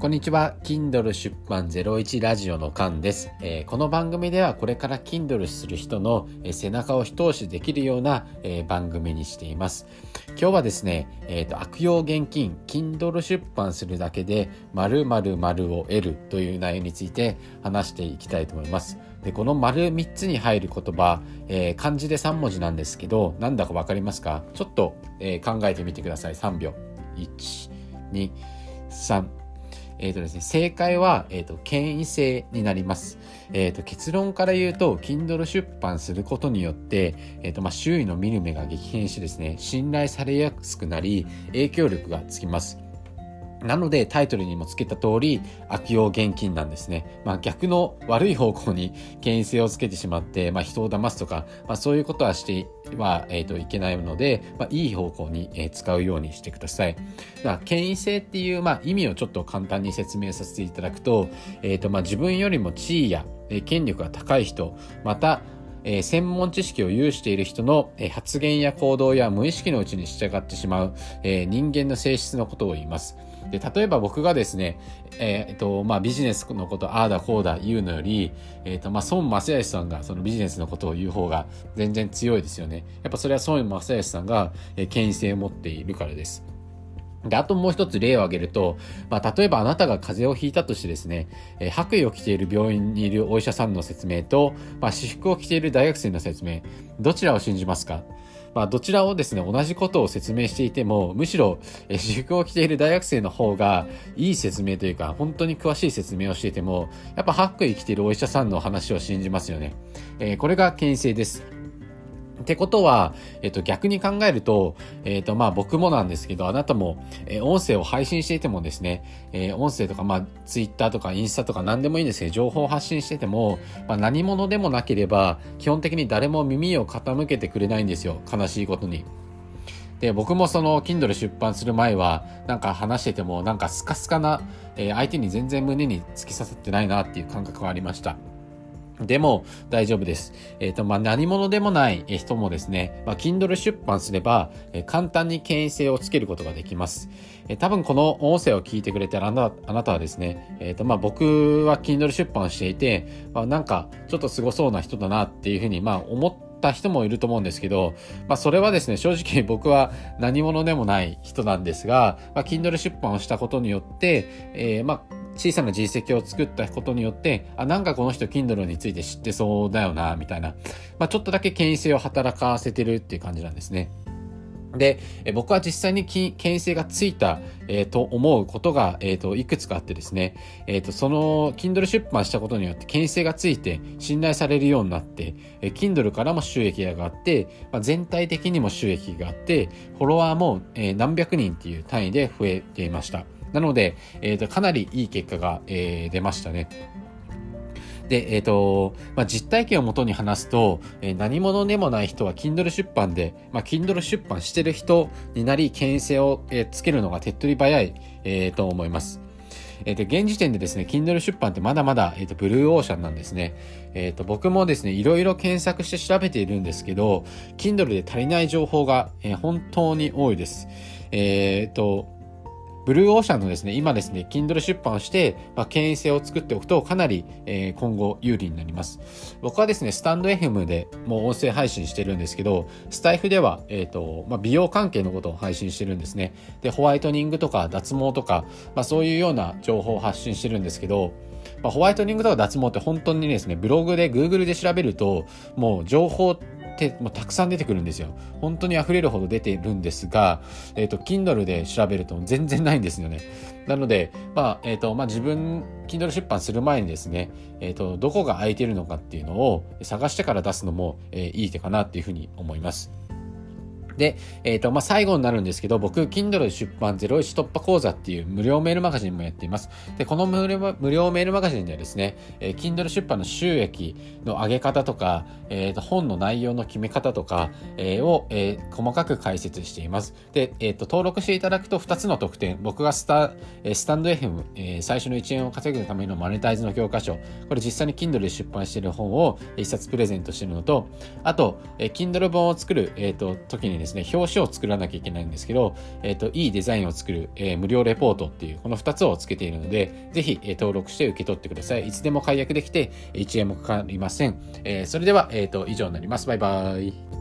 こんにちは。Kindle 出版01ラジオのカンです、えー、この番組ではこれから Kindle する人の、背中を一押しできるような、えー、番組にしています。今日はですね、えーと、悪用現金、Kindle 出版するだけで〇〇〇を得るという内容について話していきたいと思います。でこの丸3つに入る言葉、え漢字で3文字なんですけど、なんだかわかりますか？ちょっと、え考えてみてください。3秒。1、2、3。えっ、ー、とですね、正解は、えっ、ー、と、権威性になります。えっ、ー、と、結論から言うと、Kindle 出版することによって、えっ、と、まあ、周囲の見る目が激変してですね、信頼されやすくなり、影響力がつきます。なのでタイトルにもつけた通り悪用現金なんですね。まあ逆の悪い方向に権威性をつけてしまって、まあ人を騙すとか、まあそういうことはしては、えー、といけないので、まあいい方向に、えー、使うようにしてください。だから権威性っていう、まあ意味をちょっと簡単に説明させていただくと、えっ、ー、とまあ自分よりも地位や、えー、権力が高い人、またえ、専門知識を有している人の、え、発言や行動や無意識のうちに従ってしまう、え、人間の性質のことを言います。で、例えば僕がですね、えー、っと、まあ、ビジネスのこと、ああだこうだ言うのより、えー、っと、まあ、孫正義さんがそのビジネスのことを言う方が全然強いですよね。やっぱそれは孫正義さんが、えー、権威性を持っているからです。で、あともう一つ例を挙げると、まあ、例えばあなたが風邪をひいたとしてですね、えー、白衣を着ている病院にいるお医者さんの説明と、まあ、私服を着ている大学生の説明、どちらを信じますか？まあ、どちらをですね、同じことを説明していても、むしろ、え私服を着ている大学生の方が、いい説明というか、本当に詳しい説明をしていても、やっぱ白衣着ているお医者さんの話を信じますよね。えー、これが牽制です。ってことは、えっと、逆に考えると、えっと、まあ、僕もなんですけど、あなたも、え、音声を配信していてもですね、え、音声とか、まあ、ツイッターとかインスタとか何でもいいんですけど、情報を発信してても、まあ、何者でもなければ、基本的に誰も耳を傾けてくれないんですよ。悲しいことに。で、僕もその、Kindle 出版する前は、なんか話してても、なんかスカスカな、えー、相手に全然胸に突き刺さってないなっていう感覚がありました。でも大丈夫です。えっ、ー、と、まあ、何者でもない人もですね、まあ、Kindle 出版すれば、えー、簡単に権威性をつけることができます。えー、多分この音声を聞いてくれてあなあなたはですね、えっ、と、まあ、僕は Kindle 出版していて、まあ、なんかちょっとすごそうな人だなっていうふうに、まあ、思った人もいると思うんですけど、まあ、それはですね、正直 僕は何者でもない人なんですが、まあ、Kindle 出版をしたことによって、えー、まあ、小さな実績を作ったことによって、あ、なんかこの人 Kindle について知ってそうだよな、みたいな、まあ、ちょっとだけ権威性を働かせてるっていう感じなんですね。で、僕は実際に権威性がついた、えー、と思うことが、えー、といくつかあってですね、えー、とその Kindle 出版したことによって権威性がついて信頼されるようになって、えー、Kindle からも収益が上がって、まあ、全体的にも収益があってフォロワーも、えー、何百人っていう単位で増えていました。なので、えーと、かなりいい結果が、えー、出ましたね。で、えっ、ー、と、まあ、実体験をもとに話すと、えー、何者でもない人は Kindle 出版で、まあ、Kindle 出版してる人になり、権威性を、えー、つけるのが手っ取り早い、えー、と思います。えっ、と、現時点でですね、Kindle 出版ってまだまだ、えっ、と、ブルーオーシャンなんですね。えっ、と、僕もですね、いろいろ検索して調べているんですけど、Kindle で足りない情報が、え、本当に多いです。えっ、と、ブルーオーシャンのですね、今ですね、Kindle 出版をして、まあ、権威性を作っておくとかなり、えー、今後有利になります。僕はですね、スタンド FM でもう音声配信してるんですけど、スタイフでは、えっ、ー、と、まあ、美容関係のことを配信してるんですね。で、ホワイトニングとか脱毛とか、まあ、そういうような情報を発信してるんですけど、まあ、ホワイトニングとか脱毛って本当にですね、ブログで Google で調べると、もう情報っててもうたくさん出てくるんですよ。本当に溢れるほど出てるんですが、えっ、ー、と、Kindle で調べると全然ないんですよね。なので、まあ、えっ、ー、と、まあ自分、Kindle 出版する前にですね、えっ、ー、と、どこが空いてるのかっていうのを探してから出すのも、えー、いい手かなっていうふうに思います。で、えっ、ー、と、まあ、最後になるんですけど、僕、Kindle 出版01突破講座っていう無料メールマガジンもやっています。で、この無料無料メールマガジンではですね、えー、Kindle 出版の収益の上げ方とか、え、ー、と、本の内容の決め方とか、えー、を、えー、細かく解説しています。で、えっ、ー、と、登録していただくと2つの特典、僕がスタ、えー、スタンド FM、えー、最初の1円を稼ぐためのマネタイズの教科書、これ実際に Kindle で出版している本を1冊プレゼントしているのと、あと、えー、Kindle 本を作る、えっ、ー、と、時にですね、表紙を作らなきゃいけないんですけど、えっ、と、いいデザインを作る、えー、無料レポートっていう、この2つをつけているので、ぜひ、えー、登録して受け取ってください。いつでも解約できて、1円もかかりません。えー、それでは、えっ、と、以上になります。バイバイ。